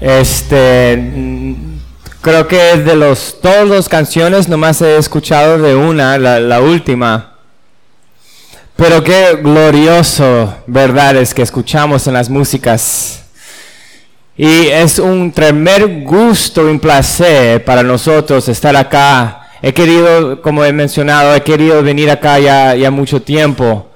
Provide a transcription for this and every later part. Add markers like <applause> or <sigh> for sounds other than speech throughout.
Este, creo que de los todas las canciones nomás he escuchado de una, la, última. Pero qué glorioso, verdad, es que escuchamos en las músicas. Y es un tremendo gusto y un placer para nosotros estar acá. He querido, como he mencionado, he querido venir acá ya, ya mucho tiempo.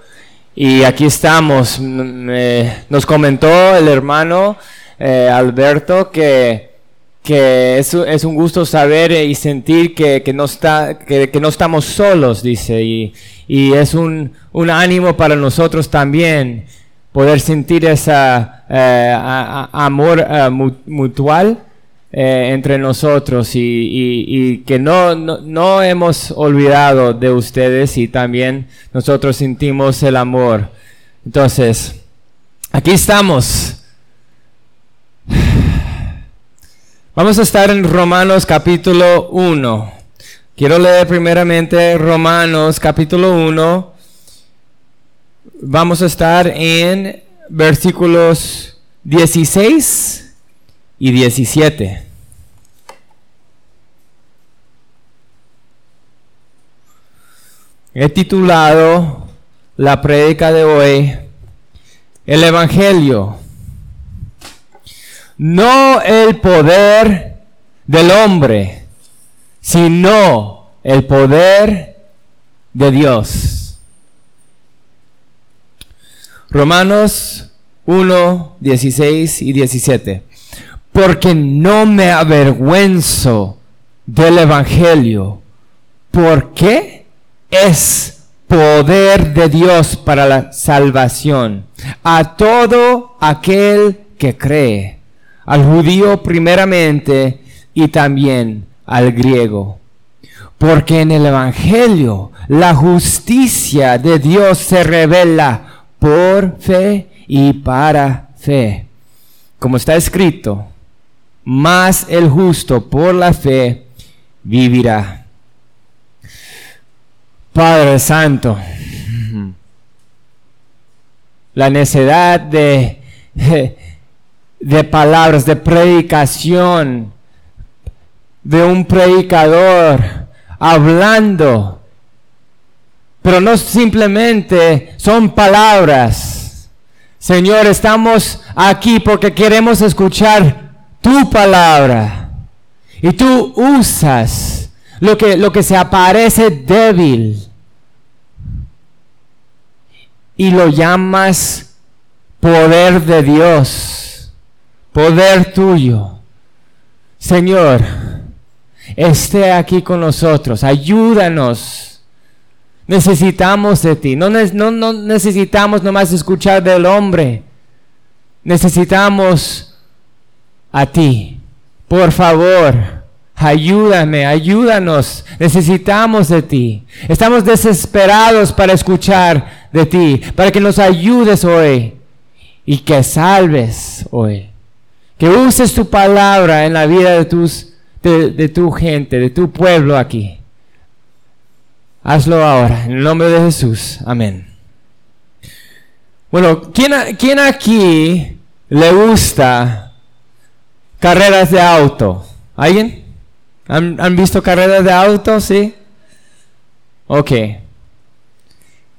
Y aquí estamos. Eh, nos comentó el hermano eh, Alberto que, que es, es, un gusto saber y sentir que, que no, está, que, que, no estamos solos, dice. Y, y es un, un, ánimo para nosotros también poder sentir ese eh, amor uh, mutual eh, entre nosotros y, y, y que no, no, no, hemos olvidado de ustedes y también nosotros sentimos el amor. Entonces, aquí estamos. Vamos a estar en Romanos capítulo 1. Quiero leer primeramente Romanos capítulo 1. Vamos a estar en versículos 16 y 17. He titulado la prédica de hoy El Evangelio. No el poder del hombre, sino el poder de Dios. Romanos 1, 16 y 17. Porque no me avergüenzo del Evangelio. ¿Por qué? Es poder de Dios para la salvación a todo aquel que cree, al judío primeramente y también al griego. Porque en el Evangelio la justicia de Dios se revela por fe y para fe. Como está escrito, más el justo por la fe vivirá. Padre Santo, <laughs> la necesidad de, <laughs> de, palabras, de predicación, de un predicador hablando, pero no simplemente son palabras. Señor, estamos aquí porque queremos escuchar tu palabra. Y tú usas lo que, lo que se aparece débil y lo llamas poder de Dios, poder tuyo. Señor, esté aquí con nosotros, ayúdanos. Necesitamos de ti, no, necesitamos nomás escuchar del hombre, necesitamos a ti. Por favor, ayúdame, ayúdanos. Necesitamos de ti. Estamos desesperados para escuchar de ti, para que nos ayudes hoy y que salves hoy. Que uses tu palabra en la vida de, tus, de, tu gente, de tu pueblo aquí. Hazlo ahora, en el nombre de Jesús. Amén. Bueno, ¿quién, quién aquí le gusta Carreras de auto. ¿Alguien? ¿Han, visto carreras de auto? Sí. Ok.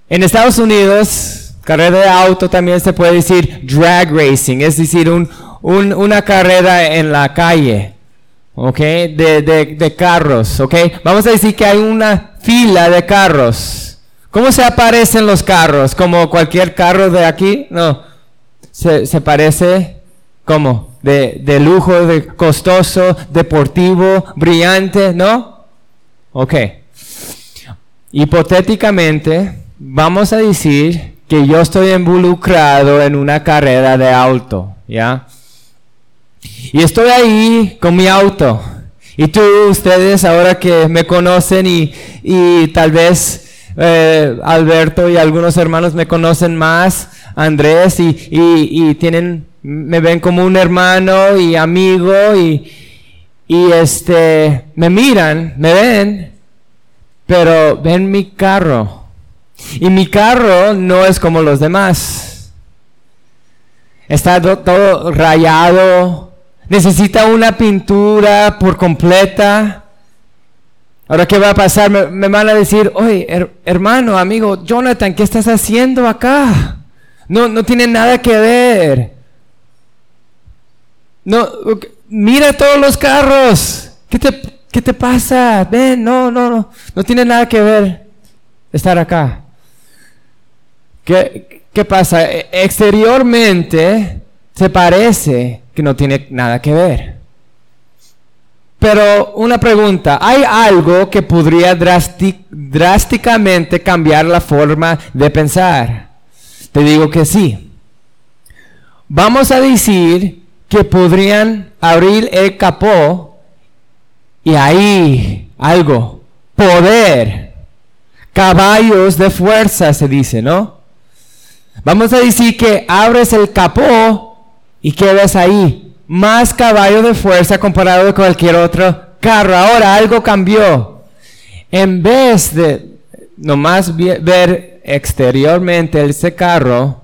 En Estados Unidos, carrera de auto también se puede decir drag racing, es decir, un, una carrera en la calle. ¿Ok? De, de, de, carros. ¿Ok? Vamos a decir que hay una fila de carros. ¿Cómo se aparecen los carros? ¿Como cualquier carro de aquí? No. Se, se parece como de, de lujo, de costoso, deportivo, brillante, ¿no? Ok. Hipotéticamente, vamos a decir que yo estoy involucrado en una carrera de auto, ¿ya? Y estoy ahí con mi auto. Y tú, ustedes, ahora que me conocen y, y tal vez eh, Alberto y algunos hermanos me conocen más, Andrés, y, y, y tienen me ven como un hermano y amigo y, y este, me miran, me ven, pero ven mi carro. Y mi carro no es como los demás. Está todo rayado, necesita una pintura por completa. Ahora, ¿qué va a pasar? Me, van a decir, oye, hermano, amigo, Jonathan, ¿qué estás haciendo acá? No, no tiene nada que ver. No, mira todos los carros. ¿Qué te, qué te pasa? Ven, no, no, no. No tiene nada que ver estar acá. ¿Qué, qué pasa? E, exteriormente se parece que no tiene nada que ver. Pero una pregunta, ¿hay algo que podría drásticamente cambiar la forma de pensar? Te digo que sí. Vamos a decir que podrían abrir el capó y ahí algo, poder, caballos de fuerza se dice, ¿no? Vamos a decir que abres el capó ¿Y qué ahí? Más caballo de fuerza comparado con cualquier otro carro. Ahora algo cambió. En vez de nomás ver exteriormente ese carro,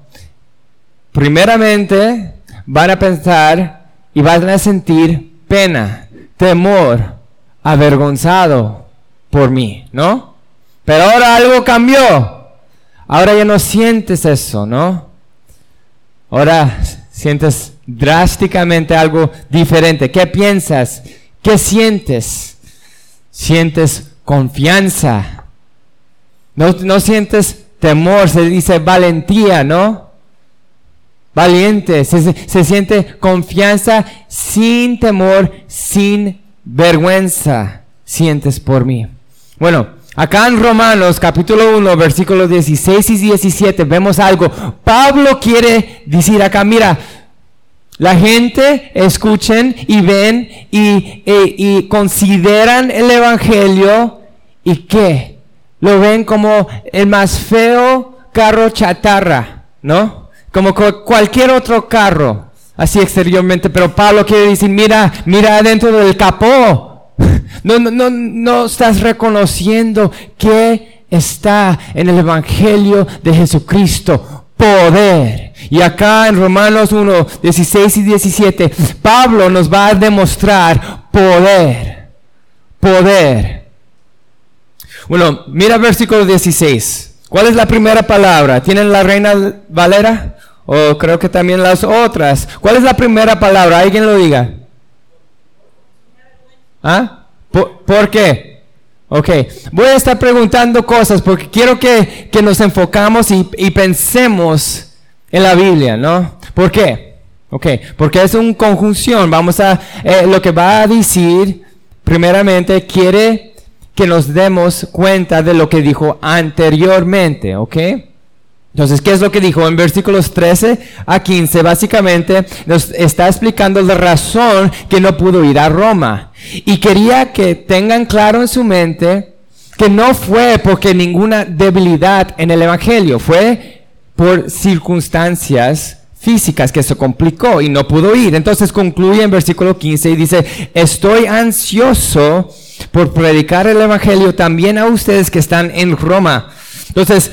primeramente van a pensar y van a sentir pena, temor, avergonzado por mí, ¿no? Pero ahora algo cambió. Ahora ya no sientes eso, ¿no? Ahora sientes drásticamente algo diferente. ¿Qué piensas? ¿Qué sientes? Sientes confianza. No, sientes temor, se dice valentía, ¿no? Valiente, se, se siente confianza sin temor, sin vergüenza. Sientes por mí. Bueno, Acá en Romanos capítulo 1, versículos 16 y 17 vemos algo. Pablo quiere decir acá, mira, la gente escuchen y ven y, y, consideran el Evangelio y qué? Lo ven como el más feo carro chatarra, ¿no? Como cualquier otro carro, así exteriormente. Pero Pablo quiere decir, mira, mira adentro del capó <laughs> no, no, no, estás reconociendo que está en el Evangelio de Jesucristo. Poder. Y acá en Romanos 1, 16 y 17, Pablo nos va a demostrar poder. Poder. Bueno, mira versículo 16. ¿Cuál es la primera palabra? ¿Tienen la reina Valera? O creo que también las otras. ¿Cuál es la primera palabra? ¿Alguien lo diga? ¿Ah? ¿Por, qué? Ok, voy a estar preguntando cosas porque quiero que, nos enfocamos y, pensemos en la Biblia, ¿no? ¿Por qué? Ok, porque es una conjunción. Vamos a, eh, lo que va a decir, primeramente, quiere que nos demos cuenta de lo que dijo anteriormente, ¿ok? Entonces, ¿qué es lo que dijo? En versículos 13 a 15, básicamente nos está explicando la razón que no pudo ir a Roma. Y quería que tengan claro en su mente que no fue porque ninguna debilidad en el Evangelio, fue por circunstancias físicas que se complicó y no pudo ir. Entonces concluye en versículo 15 y dice, estoy ansioso por predicar el Evangelio también a ustedes que están en Roma. Entonces,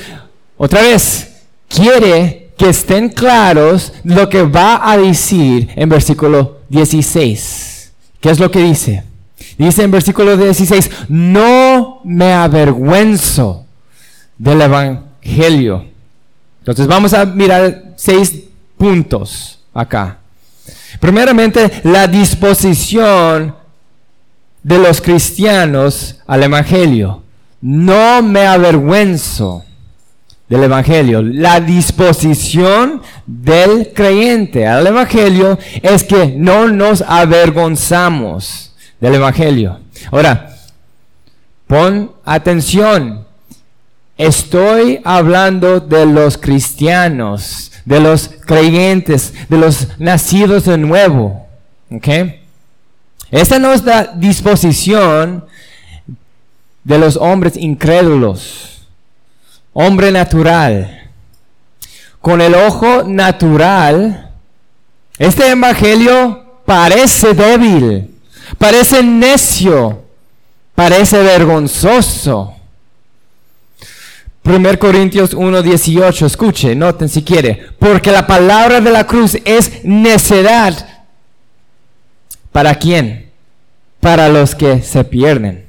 otra vez, quiere que estén claros lo que va a decir en versículo 16. ¿Qué es lo que dice? Dice en versículo 16, no me avergüenzo del Evangelio. Entonces vamos a mirar seis puntos acá. Primeramente, la disposición de los cristianos al Evangelio. No me avergüenzo del Evangelio. La disposición del creyente al Evangelio es que no nos avergonzamos del Evangelio. Ahora, pon atención. Estoy hablando de los cristianos, de los creyentes, de los nacidos de nuevo. ¿Ok? Esta no es la disposición de los hombres incrédulos hombre natural. Con el ojo natural, este evangelio parece débil, parece necio, parece vergonzoso. 1 Corintios 1:18, escuche, noten si quiere, porque la palabra de la cruz es necedad ¿Para quién? Para los que se pierden.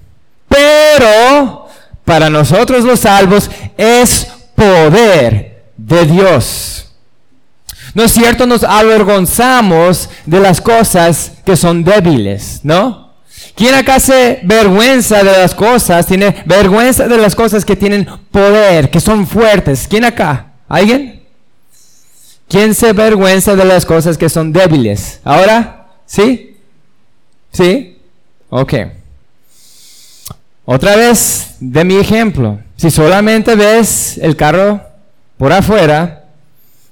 Pero para nosotros los salvos es poder de Dios. ¿No es cierto? Nos avergonzamos de las cosas que son débiles, ¿no? ¿Quién acá se vergüenza de las cosas? Tiene vergüenza de las cosas que tienen poder, que son fuertes. ¿Quién acá? ¿Alguien? ¿Quién se vergüenza de las cosas que son débiles? ¿Ahora? ¿Sí? ¿Sí? Ok. Otra vez de mi ejemplo. Si solamente ves el carro por afuera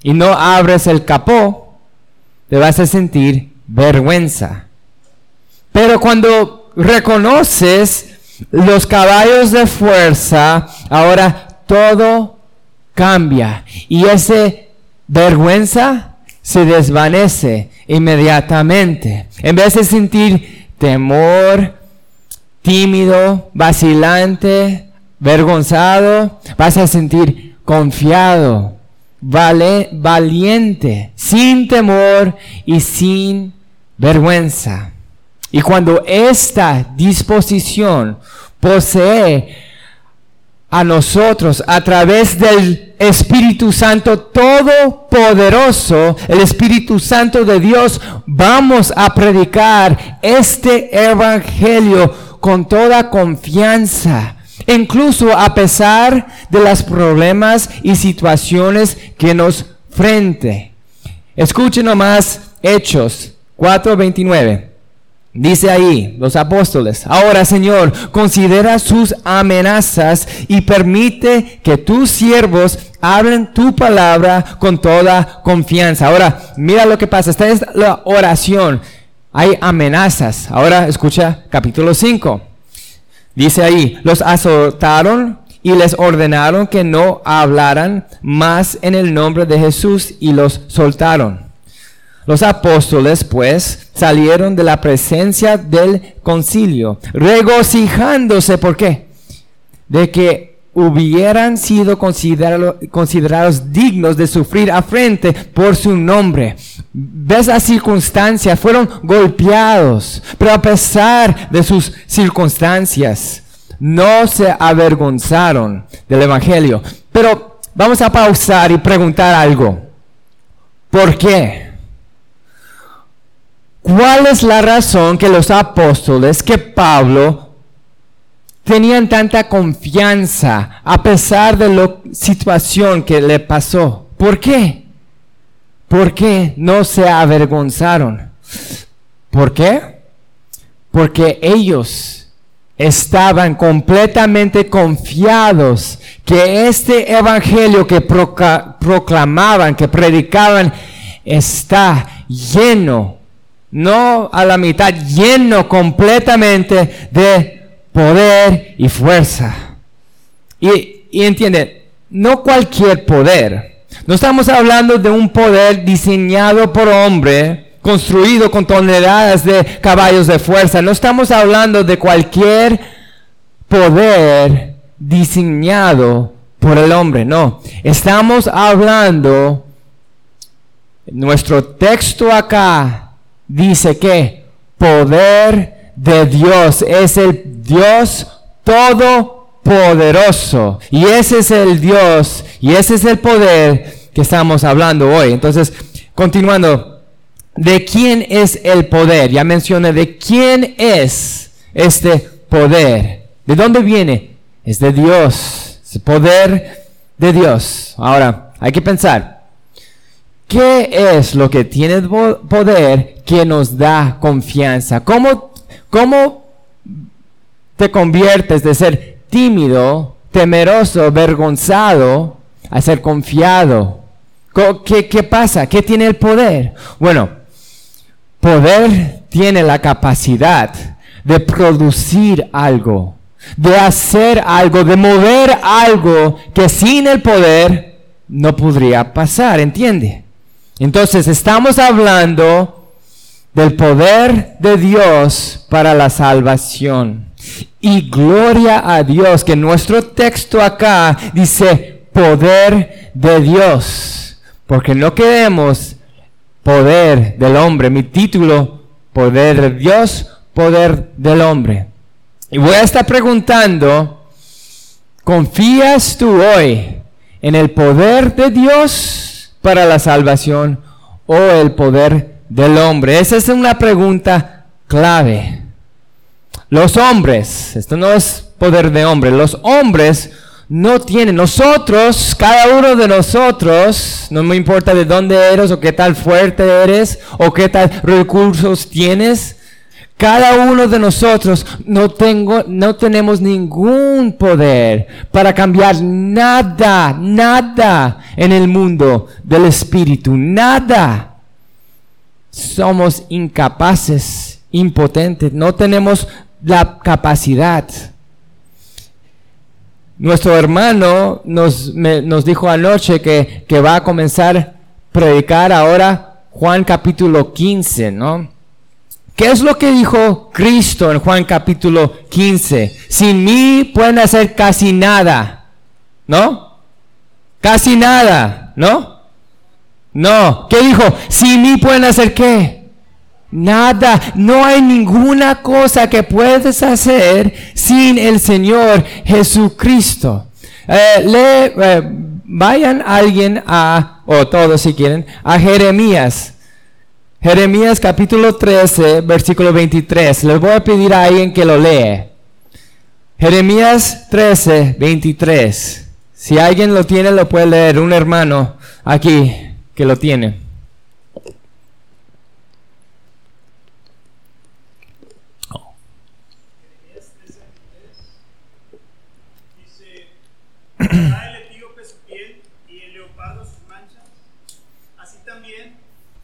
y no abres el capó, te vas a sentir vergüenza. Pero cuando reconoces los caballos de fuerza, ahora todo cambia. Y ese vergüenza se desvanece inmediatamente. En vez de sentir temor, tímido, vacilante, vergonzado, vas a sentir confiado, vale, valiente, sin temor y sin vergüenza. Y cuando esta disposición posee a nosotros a través del Espíritu Santo Todopoderoso, el Espíritu Santo de Dios, vamos a predicar este Evangelio con toda confianza, incluso a pesar de los problemas y situaciones que nos frente. Escuchen nomás Hechos 4:29. Dice ahí los apóstoles, ahora Señor, considera sus amenazas y permite que tus siervos hablen tu palabra con toda confianza. Ahora, mira lo que pasa, esta es la oración. Hay amenazas. Ahora escucha capítulo 5. Dice ahí, los azotaron y les ordenaron que no hablaran más en el nombre de Jesús y los soltaron. Los apóstoles, pues, salieron de la presencia del concilio, regocijándose, ¿por qué? De que hubieran sido considerados dignos de sufrir afrente por su nombre. ¿Ves las circunstancias? Fueron golpeados, pero a pesar de sus circunstancias, no se avergonzaron del Evangelio. Pero vamos a pausar y preguntar algo. ¿Por qué? ¿Cuál es la razón que los apóstoles, que Pablo, tenían tanta confianza a pesar de la situación que le pasó? ¿Por qué? ¿Por qué no se avergonzaron? ¿Por qué? Porque ellos estaban completamente confiados que este evangelio que proclamaban, que predicaban, está lleno no a la mitad, lleno completamente de poder y fuerza. Y, y entiende, no cualquier poder. No estamos hablando de un poder diseñado por hombre, construido con toneladas de caballos de fuerza. No estamos hablando de cualquier poder diseñado por el hombre. No, estamos hablando, nuestro texto acá dice que poder de Dios es el Dios todopoderoso. Y ese es el Dios y ese es el poder que estamos hablando hoy. Entonces, continuando, ¿de quién es el poder? Ya mencioné, ¿de quién es este poder? ¿De dónde viene? Es de Dios, es el poder de Dios. Ahora, hay que pensar. ¿Qué es lo que tiene poder que nos da confianza? ¿Cómo, cómo te conviertes de ser tímido, temeroso, vergonzado, a ser confiado? ¿Qué, ¿Qué pasa? ¿Qué tiene el poder? Bueno, poder tiene la capacidad de producir algo, de hacer algo, de mover algo que sin el poder no podría pasar, ¿entiende? Entonces estamos hablando del poder de Dios para la salvación. Y gloria a Dios que nuestro texto acá dice poder de Dios. Porque no queremos poder del hombre. Mi título poder de Dios, poder del hombre. Y voy a estar preguntando, ¿confías tú hoy en el poder de Dios para la salvación o el poder del hombre? Esa es una pregunta clave. Los hombres, esto no es poder de hombre, los hombres no tienen, nosotros, cada uno de nosotros, no me importa de dónde eres o qué tal fuerte eres o qué tal recursos tienes, cada uno de nosotros no, tengo, no tenemos ningún poder para cambiar nada, nada en el mundo del espíritu, nada. Somos incapaces, impotentes, no tenemos la capacidad. Nuestro hermano nos, nos dijo anoche que, que, va a comenzar a predicar ahora Juan capítulo 15, ¿no? ¿Qué es lo que dijo Cristo en Juan capítulo 15? Sin mí pueden hacer casi nada, ¿no? Casi nada, ¿no? No. ¿Qué dijo? Sin mí pueden hacer qué? Nada, no hay ninguna cosa que puedes hacer sin el Señor Jesucristo. Eh, le, eh, vayan alguien a, o todos si quieren, a Jeremías. Jeremías capítulo 13, versículo 23. Les voy a pedir a alguien que lo lee. Jeremías 13, 23. Si alguien lo tiene, lo puede leer. Un hermano aquí que lo tiene. el etíope su piel y el leopardo sus manchas, así también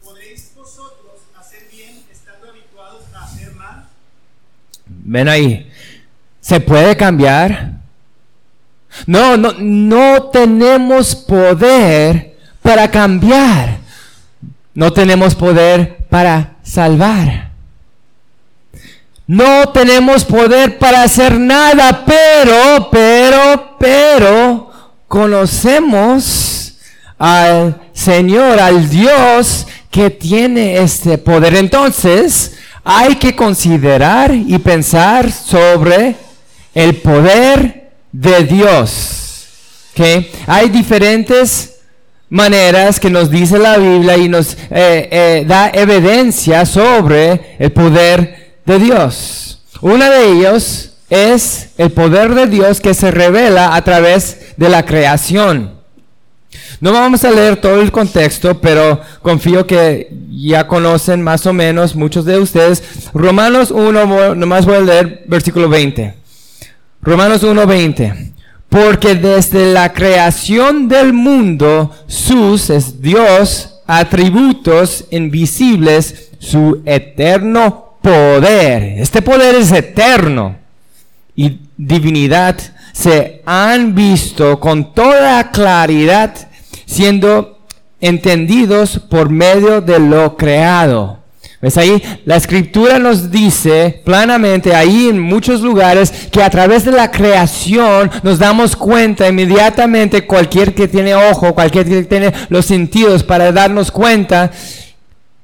podréis vosotros hacer bien estando habituados a hacer mal. Ven ahí. ¿Se puede cambiar? No, no, no tenemos poder para cambiar. No tenemos poder para salvar. No tenemos poder para hacer nada, pero, pero, pero, conocemos al Señor, al Dios que tiene este poder. Entonces, hay que considerar y pensar sobre el poder de Dios. ¿Okay? Hay diferentes maneras que nos dice la Biblia y nos eh, eh, da evidencia sobre el poder de Dios. Una de ellos es el poder de Dios que se revela a través de la creación. No vamos a leer todo el contexto, pero confío que ya conocen más o menos muchos de ustedes. Romanos 1, nomás voy a leer versículo 20. Romanos 1, 20. Porque desde la creación del mundo, sus, es Dios, atributos invisibles, su eterno poder. Este poder es eterno y divinidad se han visto con toda claridad siendo entendidos por medio de lo creado. ¿Ves ahí? La escritura nos dice planamente ahí en muchos lugares que a través de la creación nos damos cuenta inmediatamente, cualquier que tiene ojo, cualquier que tiene los sentidos para darnos cuenta,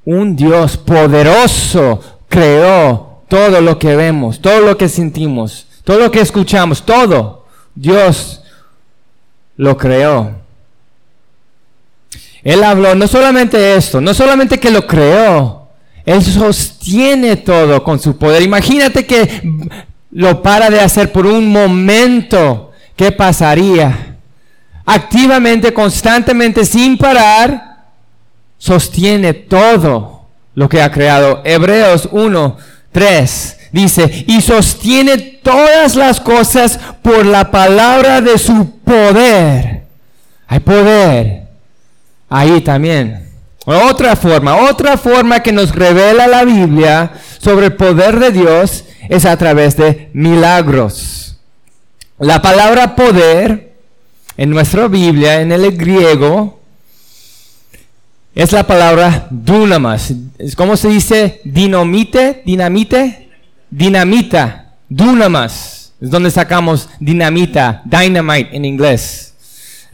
un Dios poderoso creó todo lo que vemos, todo lo que sentimos, todo lo que escuchamos, todo. Dios lo creó. Él habló no solamente esto, no solamente que lo creó, Él sostiene todo con su poder. Imagínate que lo para de hacer por un momento, ¿qué pasaría? Activamente, constantemente, sin parar, sostiene todo lo que ha creado. Hebreos 1, 3 dice, y sostiene todas las cosas por la palabra de su poder. Hay poder ahí también. Otra forma, otra forma que nos revela la Biblia sobre el poder de Dios es a través de milagros. La palabra poder en nuestra Biblia, en el griego, es la palabra dunamas. ¿Cómo se dice dinamite? Dinamite? Dinamita. Dunamas. Es donde sacamos dinamita, dynamite en inglés.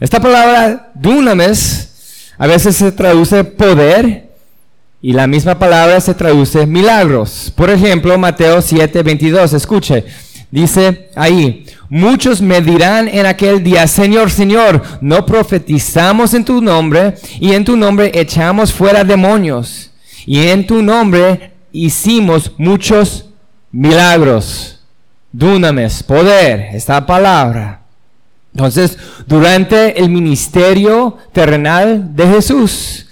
Esta palabra dunamis a veces se traduce poder Y la misma palabra se traduce milagros. Por ejemplo, Mateo 7, 22, escuche, dice ahí, muchos me dirán en aquel día, Señor, Señor, no profetizamos en tu nombre y en tu nombre echamos fuera demonios y en tu nombre hicimos muchos milagros. Dunames, poder, esta palabra. Entonces, durante el ministerio terrenal de Jesús,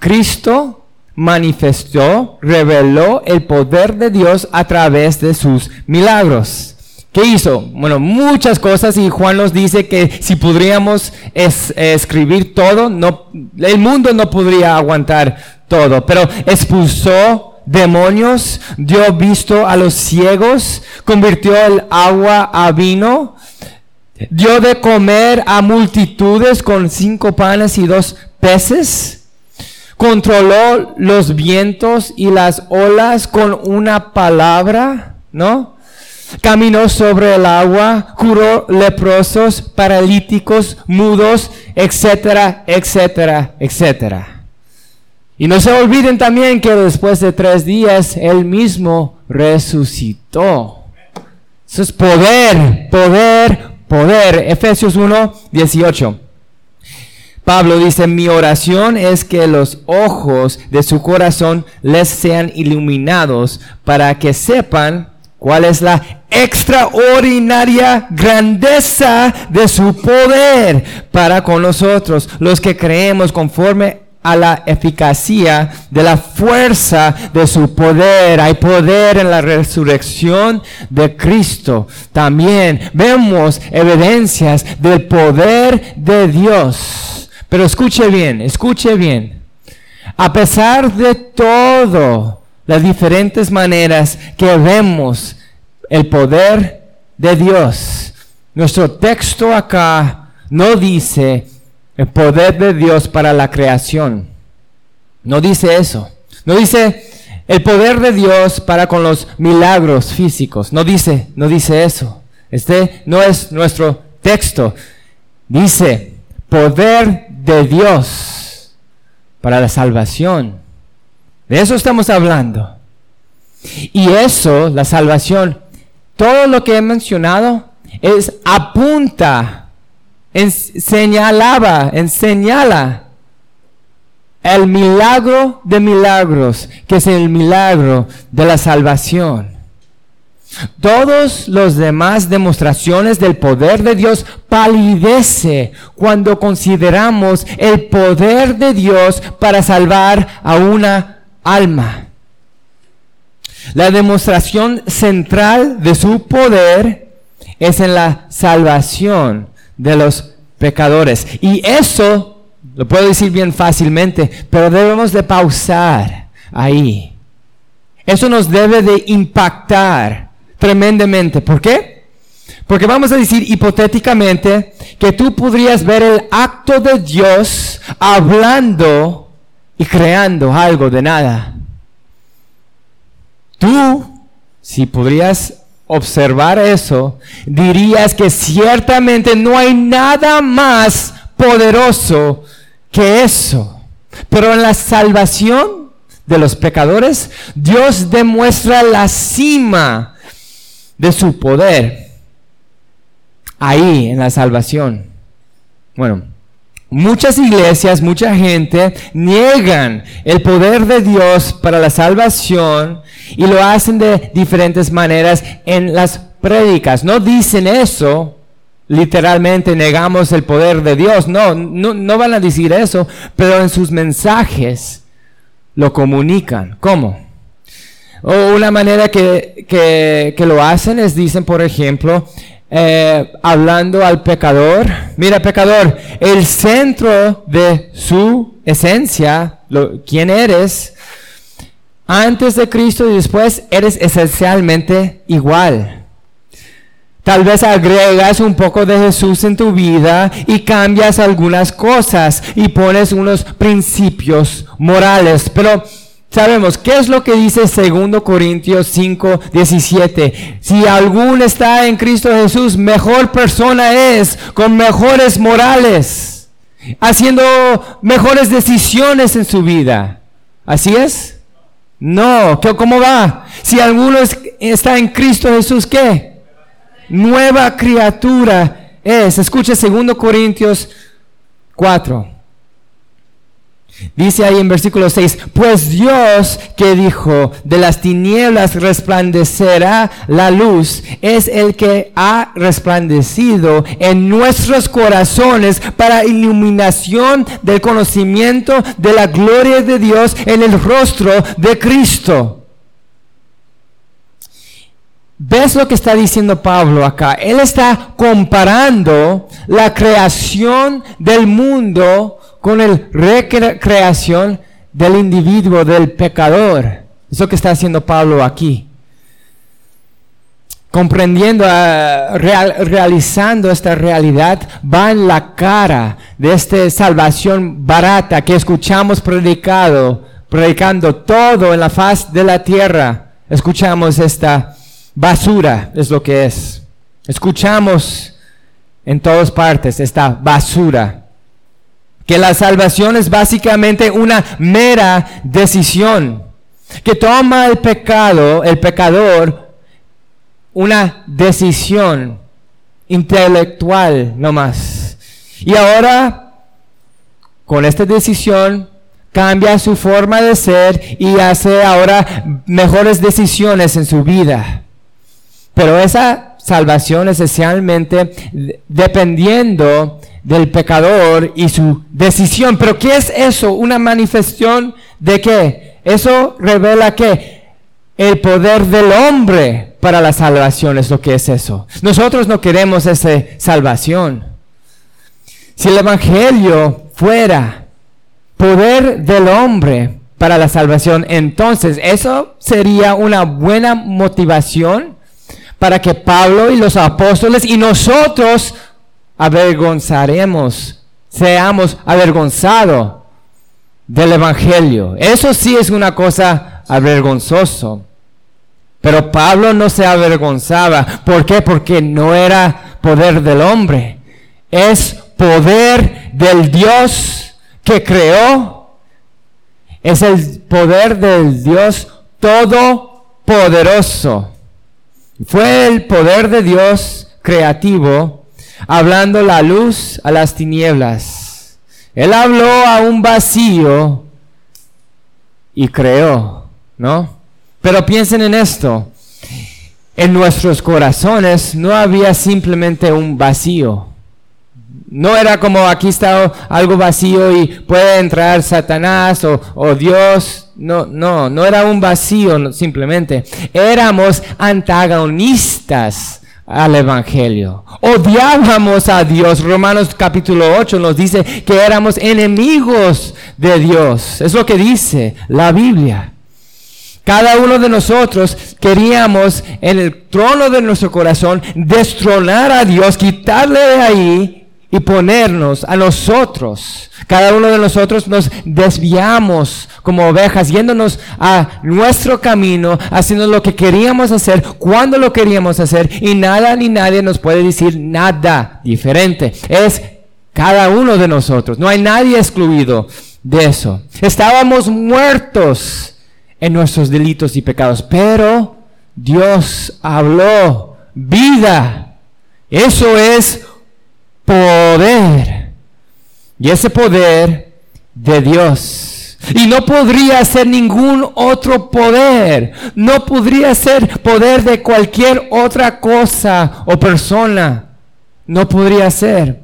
Cristo manifestó, reveló el poder de Dios a través de sus milagros. ¿Qué hizo? Bueno, muchas cosas y Juan nos dice que si podríamos escribir todo, no, el mundo no podría aguantar todo, pero expulsó demonios, dio visto a los ciegos, convirtió el agua a vino, dio de comer a multitudes con cinco panes y dos peces, controló los vientos y las olas con una palabra, ¿no? Caminó sobre el agua, curó leprosos, paralíticos, mudos, etcétera, etcétera, etcétera. Y no se olviden también que después de tres días Él mismo resucitó. Eso es poder, poder, poder. Efesios 1, 18. Pablo dice, mi oración es que los ojos de su corazón les sean iluminados para que sepan cuál es la extraordinaria grandeza de su poder para con nosotros, los que creemos conforme a la eficacia de la fuerza de su poder. Hay poder en la resurrección de Cristo. También vemos evidencias del poder de Dios. Pero escuche bien, escuche bien. A pesar de todo, las diferentes maneras que vemos el poder de Dios, nuestro texto acá no dice el poder de Dios para la creación. No dice eso. No dice el poder de Dios para con los milagros físicos. No dice, no dice eso. Este no es nuestro texto. Dice poder de Dios para la salvación. De eso estamos hablando. Y eso, la salvación, todo lo que he mencionado es apunta señalaba, enseñala el milagro de milagros, que es el milagro de la salvación. Todos los demás demostraciones del poder de Dios palidece cuando consideramos el poder de Dios para salvar a una alma. La demostración central de su poder es en la salvación de los pecadores. Y eso lo puedo decir bien fácilmente, pero debemos de pausar ahí. Eso nos debe de impactar tremendamente. ¿Por qué? Porque vamos a decir hipotéticamente que tú podrías ver el acto de Dios hablando y creando algo de nada. Tú, si podrías observar eso, dirías que ciertamente no hay nada más poderoso que eso. Pero en la salvación de los pecadores, Dios demuestra la cima de su poder. Ahí, en la salvación. Bueno, Muchas iglesias, mucha gente niegan el poder de Dios para la salvación y lo hacen de diferentes maneras en las prédicas. No dicen eso, literalmente negamos el poder de Dios. No, no, van a decir eso, pero en sus mensajes lo comunican. ¿Cómo? O una manera que, que lo hacen es, dicen, por ejemplo, eh, hablando al pecador, mira pecador, el centro de su esencia, lo, quién eres, antes de Cristo y después eres esencialmente igual. Tal vez agregas un poco de Jesús en tu vida y cambias algunas cosas y pones unos principios morales, pero Sabemos, ¿qué es lo que dice 2 Corintios 5, 17? Si alguno está en Cristo Jesús, mejor persona es, con mejores morales, haciendo mejores decisiones en su vida. ¿Así es? No, ¿cómo va? Si alguno está en Cristo Jesús, ¿qué? Nueva criatura es. Escuche 2 Corintios 4. Dice ahí en versículo 6, pues Dios que dijo, de las tinieblas resplandecerá la luz, es el que ha resplandecido en nuestros corazones para iluminación del conocimiento de la gloria de Dios en el rostro de Cristo. ¿Ves lo que está diciendo Pablo acá? Él está comparando la creación del mundo con la recreación del individuo, del pecador. Eso que está haciendo Pablo aquí. Comprendiendo, ah, realizando esta realidad, va en la cara de esta salvación barata que escuchamos predicado, predicando todo en la faz de la tierra. Escuchamos esta basura, es lo que es. Escuchamos en todas partes esta basura que la salvación es básicamente una mera decisión, que toma el pecado, el pecador, una decisión intelectual no más. Y ahora, con esta decisión, cambia su forma de ser y hace ahora mejores decisiones en su vida. Pero esa salvación esencialmente dependiendo del pecador y su decisión. Pero ¿qué es eso? Una manifestación de qué? Eso revela que el poder del hombre para la salvación es lo que es eso. Nosotros no queremos esa salvación. Si el Evangelio fuera poder del hombre para la salvación, entonces eso sería una buena motivación para que Pablo y los apóstoles y nosotros avergonzaremos, seamos avergonzados del Evangelio. Eso sí es una cosa avergonzoso. Pero Pablo no se avergonzaba. ¿Por qué? Porque no era poder del hombre. Es poder del Dios que creó. Es el poder del Dios todopoderoso. Fue el poder de Dios creativo hablando la luz a las tinieblas. Él habló a un vacío y creó, ¿no? Pero piensen en esto. En nuestros corazones no había simplemente un vacío. No era como aquí está algo vacío y puede entrar Satanás o, o Dios. No, no, no era un vacío simplemente. Éramos antagonistas al Evangelio. Odiábamos a Dios. Romanos capítulo 8 nos dice que éramos enemigos de Dios. Es lo que dice la Biblia. Cada uno de nosotros queríamos en el trono de nuestro corazón destronar a Dios, quitarle de ahí y ponernos a nosotros. Cada uno de nosotros nos desviamos como ovejas, yéndonos a nuestro camino, haciendo lo que queríamos hacer, cuando lo queríamos hacer, y nada ni nadie nos puede decir nada diferente. Es cada uno de nosotros. No hay nadie excluido de eso. Estábamos muertos en nuestros delitos y pecados, pero Dios habló vida. Eso es poder. Y ese poder de Dios. Y no podría ser ningún otro poder. No podría ser poder de cualquier otra cosa o persona. No podría ser.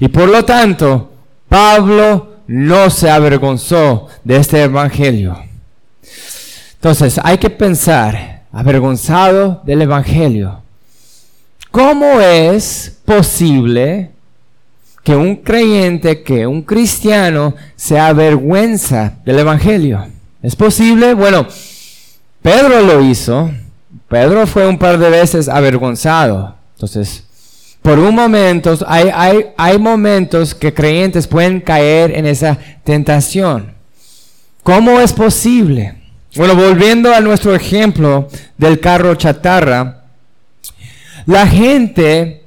Y por lo tanto, Pablo no se avergonzó de este evangelio. Entonces, hay que pensar, avergonzado del evangelio. ¿Cómo es posible que un creyente, que un cristiano se avergüenza del Evangelio? ¿Es posible? Bueno, Pedro lo hizo. Pedro fue un par de veces avergonzado. Entonces, por un momento, hay, hay, momentos que creyentes pueden caer en esa tentación. ¿Cómo es posible? Bueno, volviendo a nuestro ejemplo del carro chatarra, la gente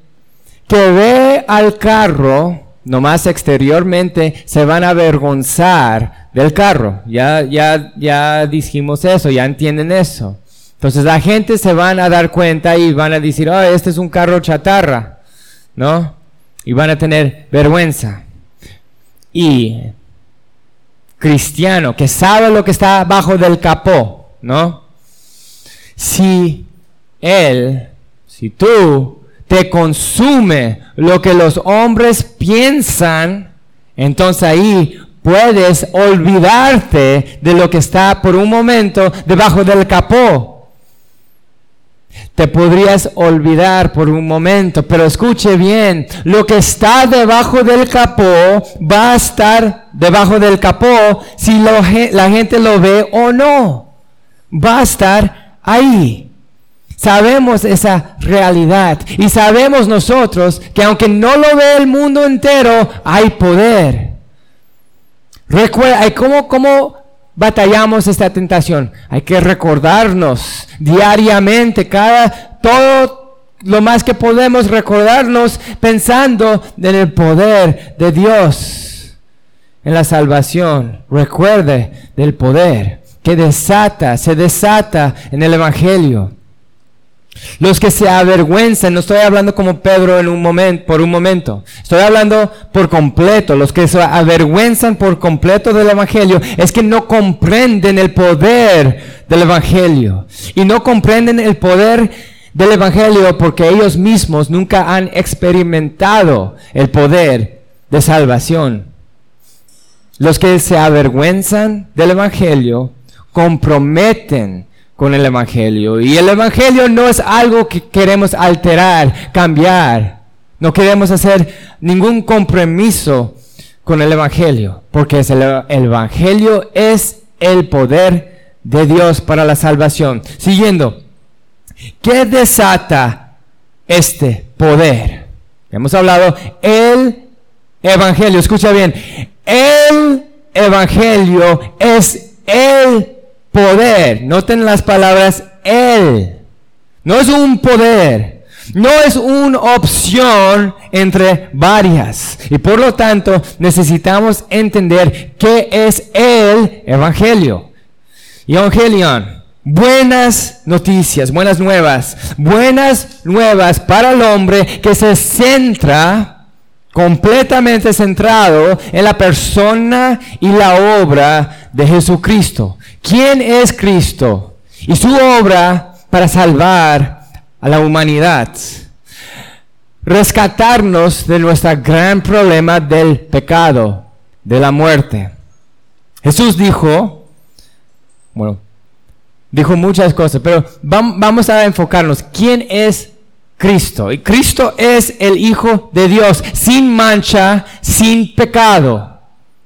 que ve al carro nomás exteriormente, se van a avergonzar del carro. Ya, ya, ya dijimos eso, ya entienden eso. Entonces la gente se van a dar cuenta y van a decir, oh, este es un carro chatarra, ¿no? Y van a tener vergüenza. Y cristiano que sabe lo que está bajo del capó, ¿no? Si él, si tú te consume lo que los hombres piensan, entonces ahí puedes olvidarte de lo que está por un momento debajo del capó. Te podrías olvidar por un momento, pero escuche bien, lo que está debajo del capó va a estar debajo del capó si la gente lo ve o no. Va a estar ahí. Sabemos esa realidad y sabemos nosotros que aunque no lo ve el mundo entero, hay poder. Recuerda, ¿cómo, cómo batallamos esta tentación? Hay que recordarnos diariamente, cada, todo lo más que podemos recordarnos pensando en el poder de Dios, en la salvación. Recuerde del poder que desata, se desata en el Evangelio. Los que se avergüenzan, no estoy hablando como Pedro en un momento, por un momento. Estoy hablando por completo. Los que se avergüenzan por completo del evangelio es que no comprenden el poder del evangelio y no comprenden el poder del evangelio porque ellos mismos nunca han experimentado el poder de salvación. Los que se avergüenzan del evangelio comprometen con el Evangelio. Y el Evangelio no es algo que queremos alterar, cambiar. No queremos hacer ningún compromiso con el Evangelio, porque el, el Evangelio es el poder de Dios para la salvación. Siguiendo, ¿qué desata este poder? Hemos hablado el Evangelio, escucha bien, el Evangelio es el poder. Noten las palabras Él. No es un poder. No es una opción entre varias. Y por lo tanto necesitamos entender qué es el Evangelio. Evangelion. Buenas noticias, buenas nuevas. Buenas nuevas para el hombre que se centra completamente centrado en la persona y la obra de Jesucristo. ¿Quién es Cristo? Y su obra para salvar a la humanidad. Rescatarnos de nuestro gran problema del pecado, de la muerte. Jesús dijo, bueno, dijo muchas cosas, pero vamos a enfocarnos. ¿Quién es Cristo? Y Cristo es el Hijo de Dios, sin mancha, sin pecado.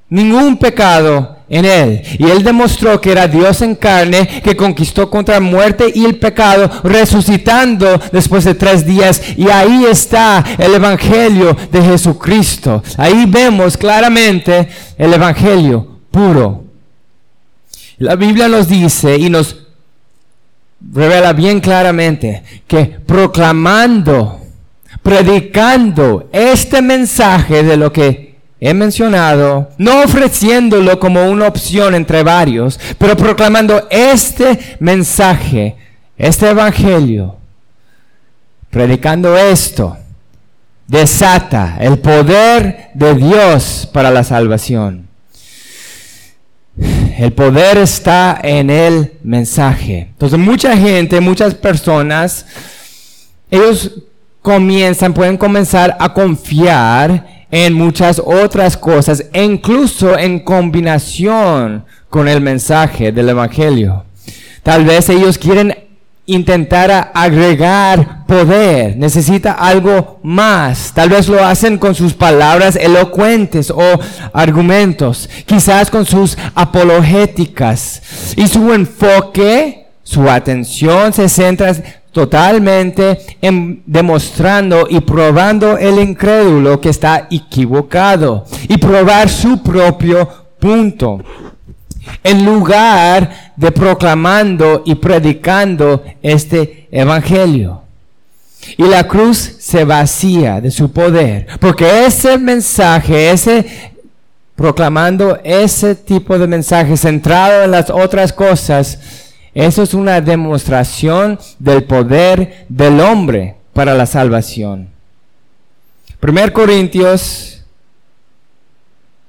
Ningún pecado en él. Y él demostró que era Dios en carne, que conquistó contra muerte y el pecado, resucitando después de tres días. Y ahí está el Evangelio de Jesucristo. Ahí vemos claramente el Evangelio puro. La Biblia nos dice y nos revela bien claramente que proclamando, predicando este mensaje de lo que he mencionado, no ofreciéndolo como una opción entre varios, pero proclamando este mensaje, este evangelio, predicando esto, desata el poder de Dios para la salvación. El poder está en el mensaje. Entonces mucha gente, muchas personas, ellos comienzan, pueden comenzar a confiar en muchas otras cosas, incluso en combinación con el mensaje del Evangelio. Tal vez ellos quieren intentar agregar poder, necesita algo más. Tal vez lo hacen con sus palabras elocuentes o argumentos, quizás con sus apologéticas. Y su enfoque, su atención se centra totalmente en demostrando y probando el incrédulo que está equivocado y probar su propio punto. En lugar de proclamando y predicando este evangelio. Y la cruz se vacía de su poder. Porque ese mensaje, ese proclamando ese tipo de mensaje centrado en las otras cosas, eso es una demostración del poder del hombre para la salvación. 1 Corintios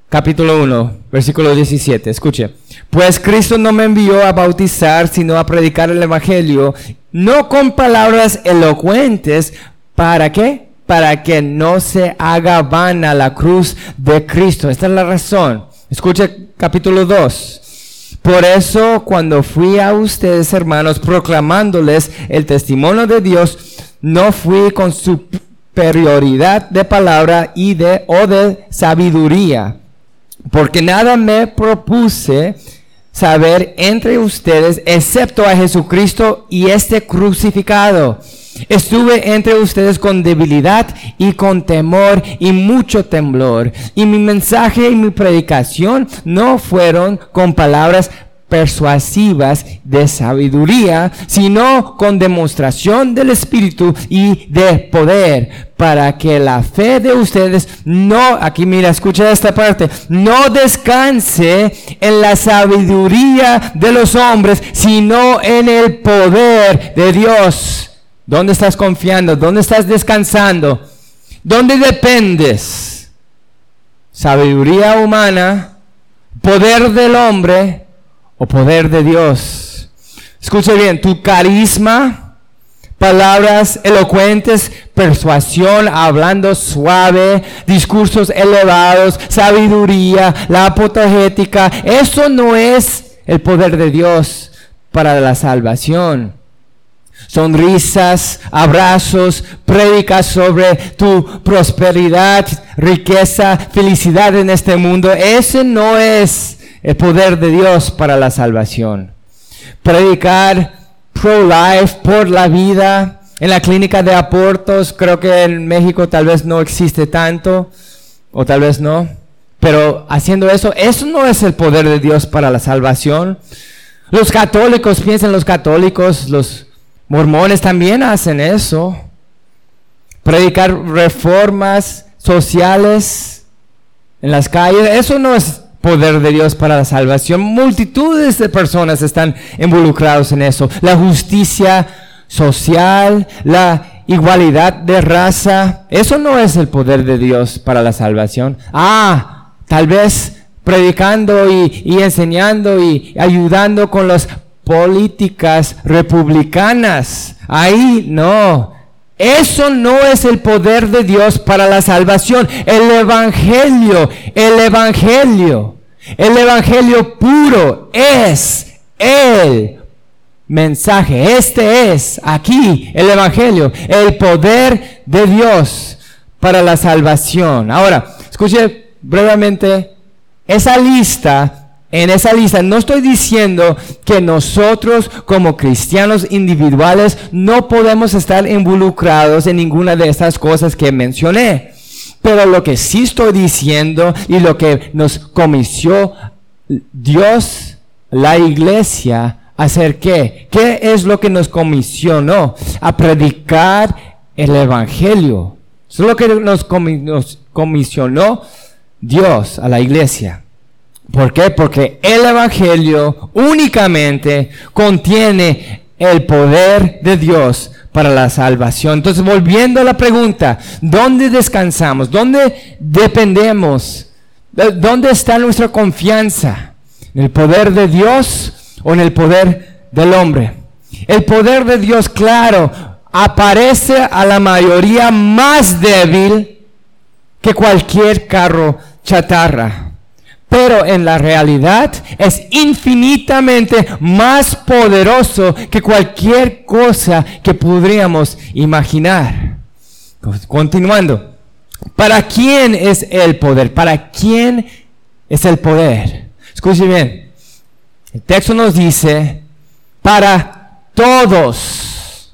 capítulo 1, versículo 17. Escuche. Pues Cristo no me envió a bautizar, sino a predicar el Evangelio, no con palabras elocuentes, ¿para qué? Para que no se haga vana la cruz de Cristo. Esta es la razón. Escuche capítulo 2. Por eso cuando fui a ustedes, hermanos, proclamándoles el testimonio de Dios, no fui con superioridad de palabra y de o de sabiduría porque nada me propuse saber entre ustedes excepto a Jesucristo y este crucificado. Estuve entre ustedes con debilidad y con temor y mucho temblor. Y mi mensaje y mi predicación no fueron con palabras persuasivas de sabiduría, sino con demostración del Espíritu y de poder, para que la fe de ustedes no, aquí mira, escucha esta parte, no descanse en la sabiduría de los hombres, sino en el poder de Dios. ¿Dónde estás confiando? ¿Dónde estás descansando? ¿Dónde dependes? Sabiduría humana, poder del hombre, o poder de Dios. Escuche bien, tu carisma, palabras elocuentes, persuasión, hablando suave, discursos elevados, sabiduría, la apotogética, eso no es el poder de Dios para la salvación. Sonrisas, abrazos, predicas sobre tu prosperidad, riqueza, felicidad en este mundo. Ese no es el poder de Dios para la salvación. Predicar pro-life, por la vida, en la clínica de abortos, creo que en México tal vez no existe tanto, o tal vez no, pero haciendo eso, eso no es el poder de Dios para la salvación. Los católicos, piensen los católicos, los mormones también hacen eso. Predicar reformas sociales en las calles, eso no es poder de Dios para la salvación. Multitudes de personas están involucrados en eso. La justicia social, la igualdad de raza, eso no es el poder de Dios para la salvación. Ah, tal vez predicando y, y enseñando y ayudando con las políticas republicanas. Ahí no. Eso no es el poder de Dios para la salvación. El Evangelio, el Evangelio el Evangelio puro es el mensaje. Este es aquí el Evangelio, el poder de Dios para la salvación. Ahora, escuche brevemente esa lista. En esa lista no estoy diciendo que nosotros como cristianos individuales no podemos estar involucrados en ninguna de estas cosas que mencioné. Pero lo que sí estoy diciendo y lo que nos comisió Dios, la iglesia, hacer qué? ¿Qué es lo que nos comisionó? A predicar el Evangelio. Es lo que nos comisionó Dios a la iglesia. ¿Por qué? Porque el Evangelio únicamente contiene el poder de Dios para la salvación. Entonces, volviendo a la pregunta, ¿dónde descansamos? ¿Dónde dependemos? ¿Dónde está nuestra confianza? ¿En el poder de Dios o en el poder del hombre? El poder de Dios, claro, aparece a la mayoría más débil que cualquier carro chatarra pero en la realidad es infinitamente más poderoso que cualquier cosa que podríamos imaginar. Continuando, ¿para quién es el poder? ¿Para quién es el poder? Escuchen bien, el texto nos dice, para todos,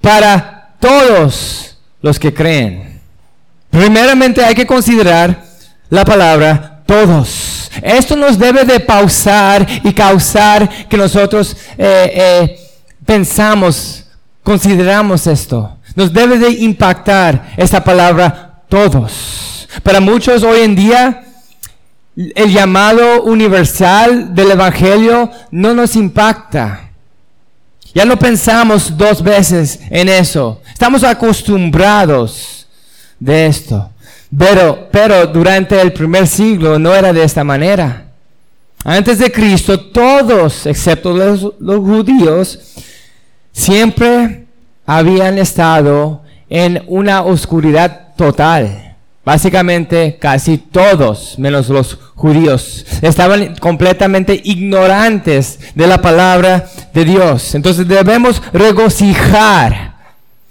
para todos los que creen. Primeramente hay que considerar la palabra todos. Esto nos debe de pausar y causar que nosotros eh, eh, pensamos, consideramos esto. Nos debe de impactar esta palabra todos. Para muchos hoy en día, el llamado universal del Evangelio no nos impacta. Ya no pensamos dos veces en eso. Estamos acostumbrados de esto. Pero, pero durante el primer siglo no era de esta manera. Antes de Cristo, todos, excepto los, los judíos, siempre habían estado en una oscuridad total. Básicamente casi todos, menos los judíos, estaban completamente ignorantes de la palabra de Dios. Entonces debemos regocijar,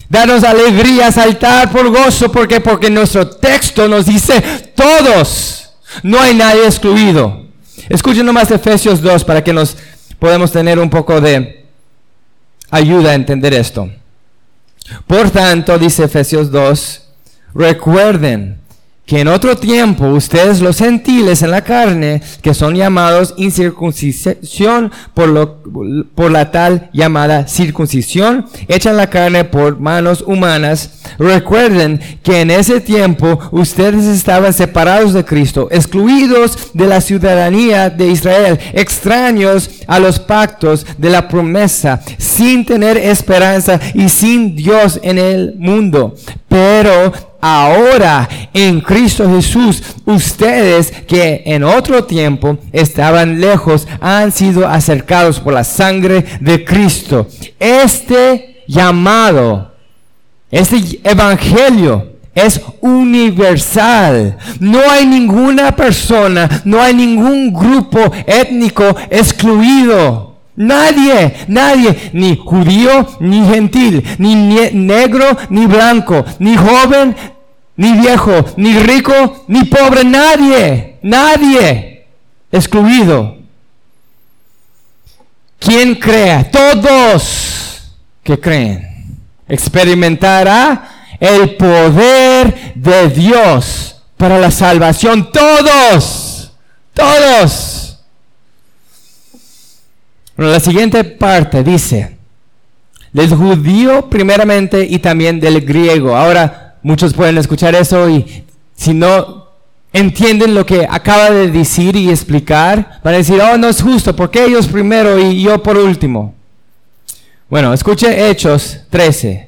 darnos alegría, saltar por gozo, porque porque nuestro texto nos dice todos, no hay nadie excluido. Escuchen nomás Efesios 2 para que nos podamos tener un poco de ayuda a entender esto. Por tanto, dice Efesios 2, recuerden que en otro tiempo ustedes los gentiles en la carne, que son llamados incircuncisión por, lo, por la tal llamada circuncisión, echan la carne por manos humanas, recuerden que en ese tiempo ustedes estaban separados de Cristo, excluidos de la ciudadanía de Israel, extraños a los pactos de la promesa, sin tener esperanza y sin Dios en el mundo. Pero ahora en Cristo Jesús, ustedes que en otro tiempo estaban lejos, han sido acercados por la sangre de Cristo. Este llamado, este evangelio es universal. No hay ninguna persona, no hay ningún grupo étnico excluido. Nadie, nadie, ni judío, ni gentil, ni negro, ni blanco, ni joven, ni viejo, ni rico, ni pobre, nadie, nadie excluido. ¿Quién crea? Todos que creen. Experimentará el poder de Dios para la salvación. Todos, todos. la siguiente parte dice, del judío primeramente y también del griego. Ahora, Muchos pueden escuchar eso y si no entienden lo que acaba de decir y explicar, van a decir, oh, no es justo, porque ellos primero y yo por último? Bueno, escuche Hechos 13.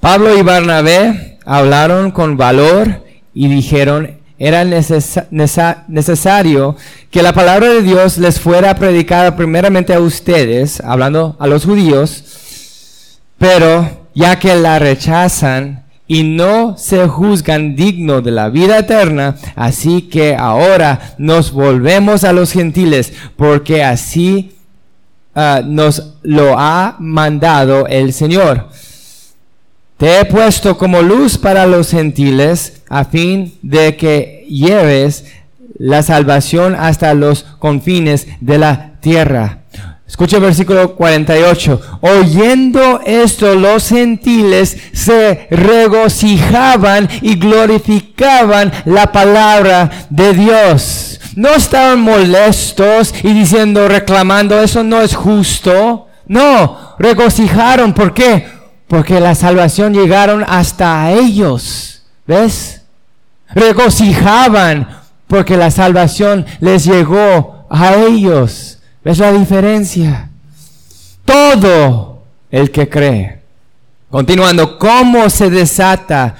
Pablo y Barnabé hablaron con valor y dijeron, era necesario que la palabra de Dios les fuera predicada primeramente a ustedes, hablando a los judíos, pero ya que la rechazan y no se juzgan digno de la vida eterna, así que ahora nos volvemos a los gentiles, porque así ah, nos lo ha mandado el Señor. Te he puesto como luz para los gentiles, a fin de que lleves la salvación hasta los confines de la tierra. Escucha el versículo 48. Oyendo esto, los gentiles se regocijaban y glorificaban la palabra de Dios. No estaban molestos y diciendo, reclamando, eso no es justo. No, regocijaron. ¿Por qué? Porque la salvación llegaron hasta ellos. ¿Ves? Regocijaban porque la salvación les llegó a ellos. ¿Ves la diferencia? Todo el que cree. Continuando, ¿cómo se desata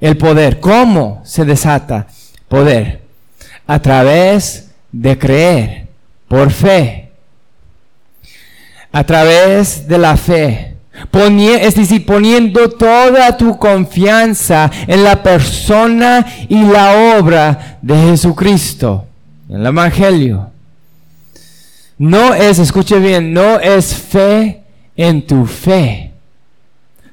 el poder? ¿Cómo se desata poder? A través de creer, por fe. A través de la fe. es decir, poniendo toda tu confianza en la persona y la obra de Jesucristo, en el Evangelio. No es, escuche bien, no es fe en tu fe.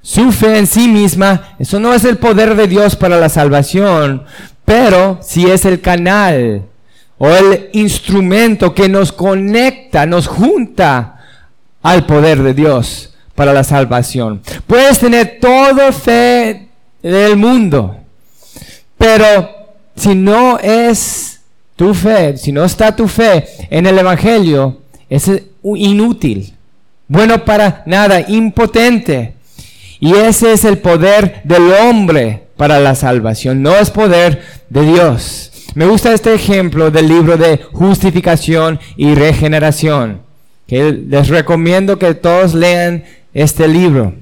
Su fe en sí misma, eso no es el poder de Dios para la salvación, pero sí es el canal o el instrumento que nos conecta, nos junta al poder de Dios para la salvación. Puedes tener toda fe del mundo, pero si no es tu fe, si no está tu fe en el Evangelio, es inútil, bueno para nada, impotente. Y ese es el poder del hombre para la salvación, no es poder de Dios. Me gusta este ejemplo del libro de justificación y regeneración, que les recomiendo que todos lean este libro.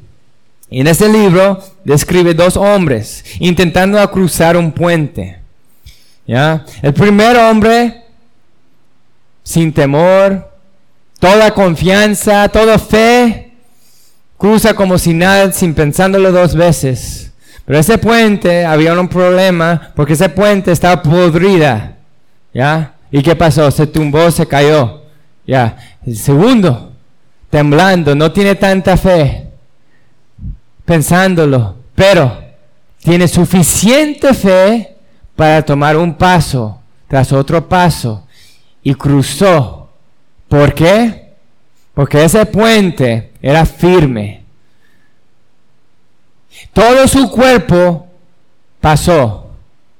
En este libro describe dos hombres intentando cruzar un puente. ¿Ya? El primer hombre, sin temor, toda confianza, toda fe, cruza como si nada, sin pensándolo dos veces. Pero ese puente había un problema porque ese puente estaba podrida. ¿Ya? ¿Y qué pasó? Se tumbó, se cayó. ¿Ya? El segundo, temblando, no tiene tanta fe pensándolo, pero tiene suficiente fe para tomar un paso tras otro paso y cruzó. ¿Por qué? Porque ese puente era firme. Todo su cuerpo pasó.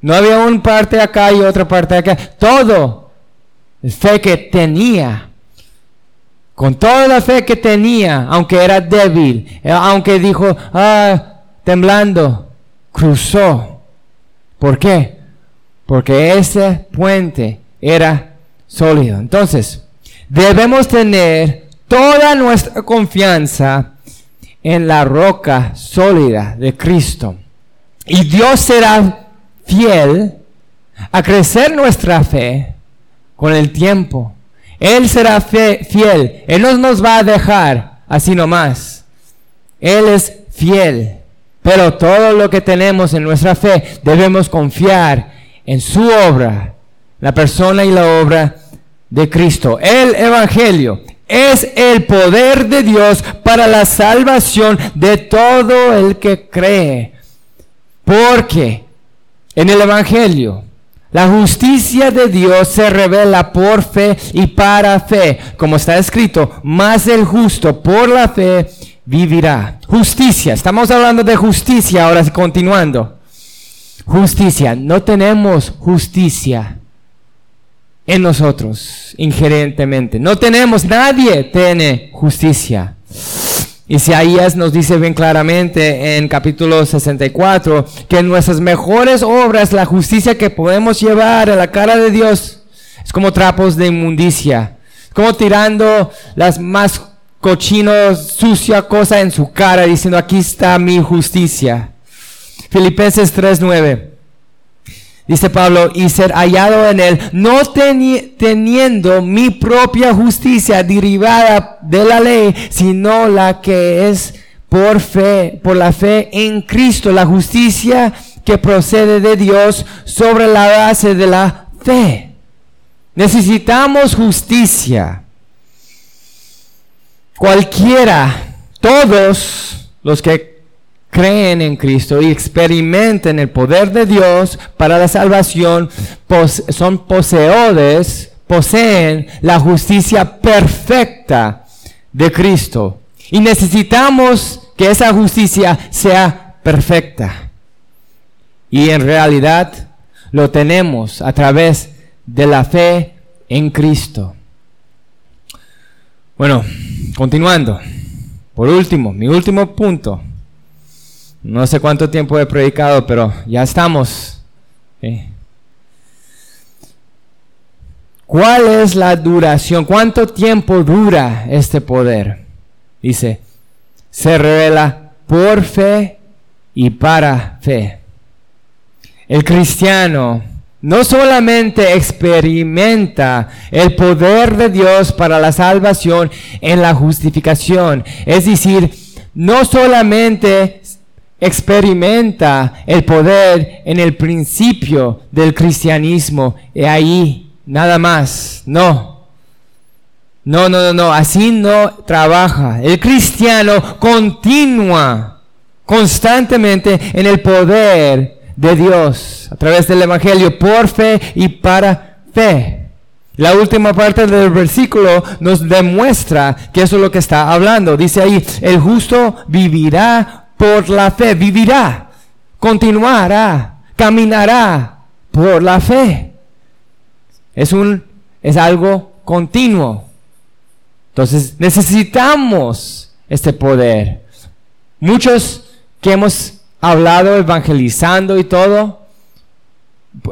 No había una parte acá y otra parte acá. Todo. El fe que tenía con toda la fe que tenía, aunque era débil, eh, aunque dijo, ah, temblando, cruzó. ¿Por qué? Porque ese puente era sólido. Entonces, debemos tener toda nuestra confianza en la roca sólida de Cristo. Y Dios será fiel a crecer nuestra fe con el tiempo. Él será fiel. Él no nos va a dejar así nomás. Él es fiel. Pero todo lo que tenemos en nuestra fe debemos confiar en su obra, la persona y la obra de Cristo. El Evangelio es el poder de Dios para la salvación de todo el que cree. Porque en el Evangelio la justicia de Dios se revela por fe y para fe, como está escrito, más el justo por la fe vivirá. Justicia, estamos hablando de justicia ahora continuando. Justicia, no tenemos justicia en nosotros injerentemente. No tenemos, nadie tiene justicia. Isaías nos dice bien claramente en capítulo 64 que nuestras mejores obras, la justicia que podemos llevar a la cara de Dios, es como trapos de inmundicia, como tirando las más cochinos, sucia cosa en su cara, diciendo aquí está mi justicia. Filipenses 3:9. Dice Pablo, y ser hallado en él, no teniendo mi propia justicia derivada de la ley, sino la que es por fe, por la fe en Cristo, la justicia que procede de Dios sobre la base de la fe. Necesitamos justicia. Cualquiera, todos los que creen en Cristo y experimenten el poder de Dios para la salvación, son poseedores, poseen la justicia perfecta de Cristo. Y necesitamos que esa justicia sea perfecta. Y en realidad lo tenemos a través de la fe en Cristo. Bueno, continuando. Por último, mi último punto no sé cuánto tiempo he predicado, pero ya estamos. ¿Cuál es la duración? ¿Cuánto tiempo dura este poder? Dice, se revela por fe y para fe. El cristiano no solamente experimenta el poder de Dios para la salvación en la justificación, es decir, no solamente experimenta el poder en el principio del cristianismo. Y ahí, nada más. No. No, no, no, no. Así no trabaja. El cristiano continúa constantemente en el poder de Dios a través del Evangelio por fe y para fe. La última parte del versículo nos demuestra que eso es lo que está hablando. Dice ahí, el justo vivirá por la fe, vivirá, continuará, caminará por la fe. Es un es algo continuo. Entonces necesitamos este poder. Muchos que hemos hablado evangelizando y todo,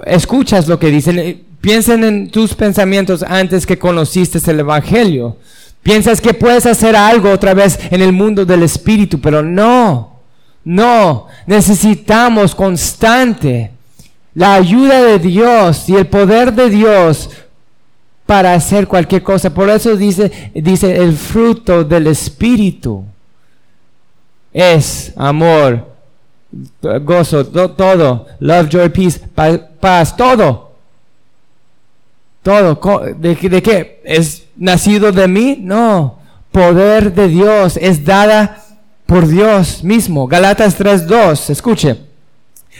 escuchas lo que dicen. Piensen en tus pensamientos antes que conociste el Evangelio. Piensas que puedes hacer algo otra vez en el mundo del Espíritu, pero no, no. Necesitamos constante la ayuda de Dios y el poder de Dios para hacer cualquier cosa. Por eso dice, dice el fruto del Espíritu es amor, gozo, todo, love, joy, peace, paz, todo. Todo. ¿De, ¿De qué? ¿Es nacido de mí? No. Poder de Dios es dada por Dios mismo. Galatas 3.2. Escuche.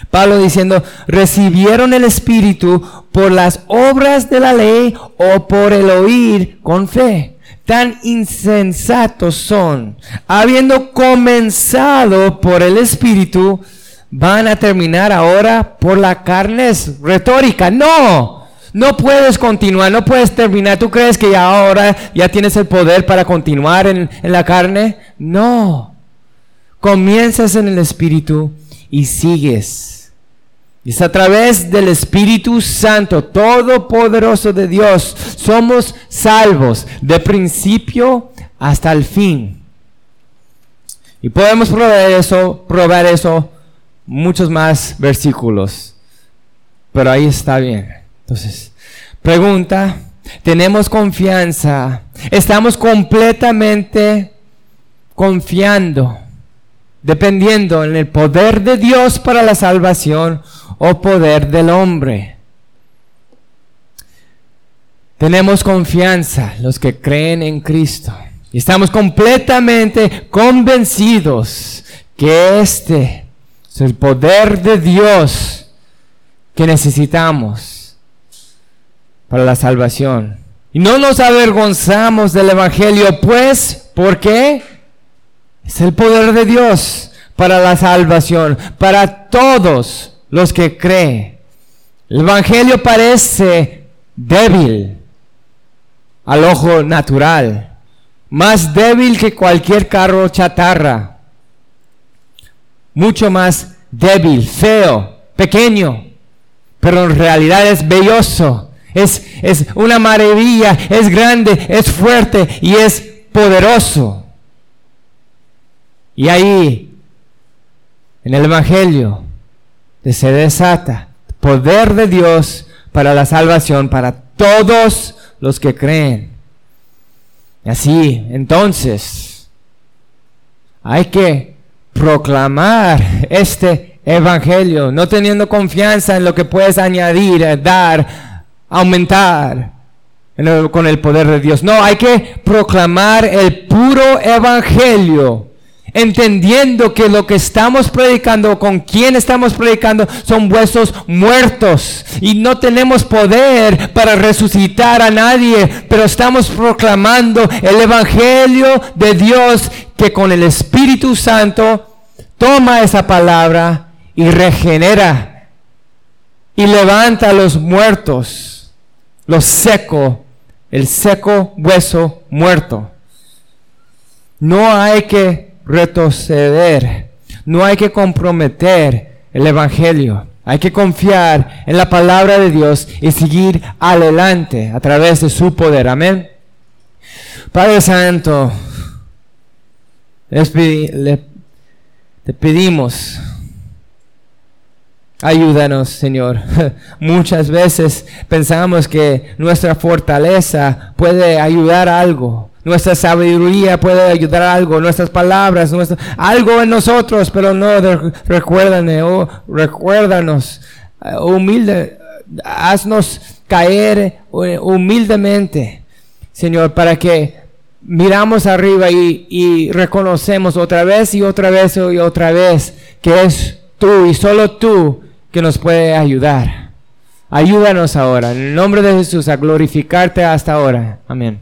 Pablo diciendo, recibieron el Espíritu por las obras de la ley o por el oír con fe. Tan insensatos son. Habiendo comenzado por el Espíritu, van a terminar ahora por la carne. Es retórica. No. No puedes continuar, no puedes terminar. ¿Tú crees que ahora ya tienes el poder para continuar en, en la carne? No. Comienzas en el Espíritu y sigues. Es a través del Espíritu Santo, Todopoderoso de Dios, somos salvos de principio hasta el fin. Y podemos probar eso, probar eso, muchos más versículos. Pero ahí está bien. Entonces, pregunta, tenemos confianza, estamos completamente confiando dependiendo en el poder de Dios para la salvación o poder del hombre. Tenemos confianza los que creen en Cristo. Y estamos completamente convencidos que este es el poder de Dios que necesitamos para la salvación. Y no nos avergonzamos del Evangelio, pues, ¿por qué? Es el poder de Dios para la salvación, para todos los que creen. El Evangelio parece débil al ojo natural, más débil que cualquier carro chatarra, mucho más débil, feo, pequeño, pero en realidad es belloso, es, es una maravilla, es grande, es fuerte y es poderoso. Y ahí, en el Evangelio, se desata poder de Dios para la salvación para todos los que creen. Así, entonces, hay que proclamar este Evangelio, no teniendo confianza en lo que puedes añadir, dar, aumentar con el poder de Dios. No, hay que proclamar el puro Evangelio entendiendo que lo que estamos predicando, con quien estamos predicando, son huesos muertos y no tenemos poder para resucitar a nadie, pero estamos proclamando el Evangelio de Dios que con el Espíritu Santo toma esa palabra y regenera y levanta a los muertos, los seco, el seco hueso muerto. No hay que retroceder. No hay que comprometer el Evangelio. Hay que confiar en la palabra de Dios y seguir adelante a través de su poder. Amén. Padre Santo, te pedimos, ayúdanos Señor. <laughs> Muchas veces pensamos que nuestra fortaleza puede ayudar a algo, nuestra sabiduría puede ayudar a algo, nuestras palabras, algo en nosotros, pero no, recuérdame, oh, recuérdanos, uh, humilde, haznos caer eh, humildemente, Señor, para que miramos arriba y, y reconocemos otra vez y otra vez y otra vez que es tú y solo tú que nos puede ayudar. Ayúdanos ahora, en el nombre de Jesús, a glorificarte hasta ahora. Amén.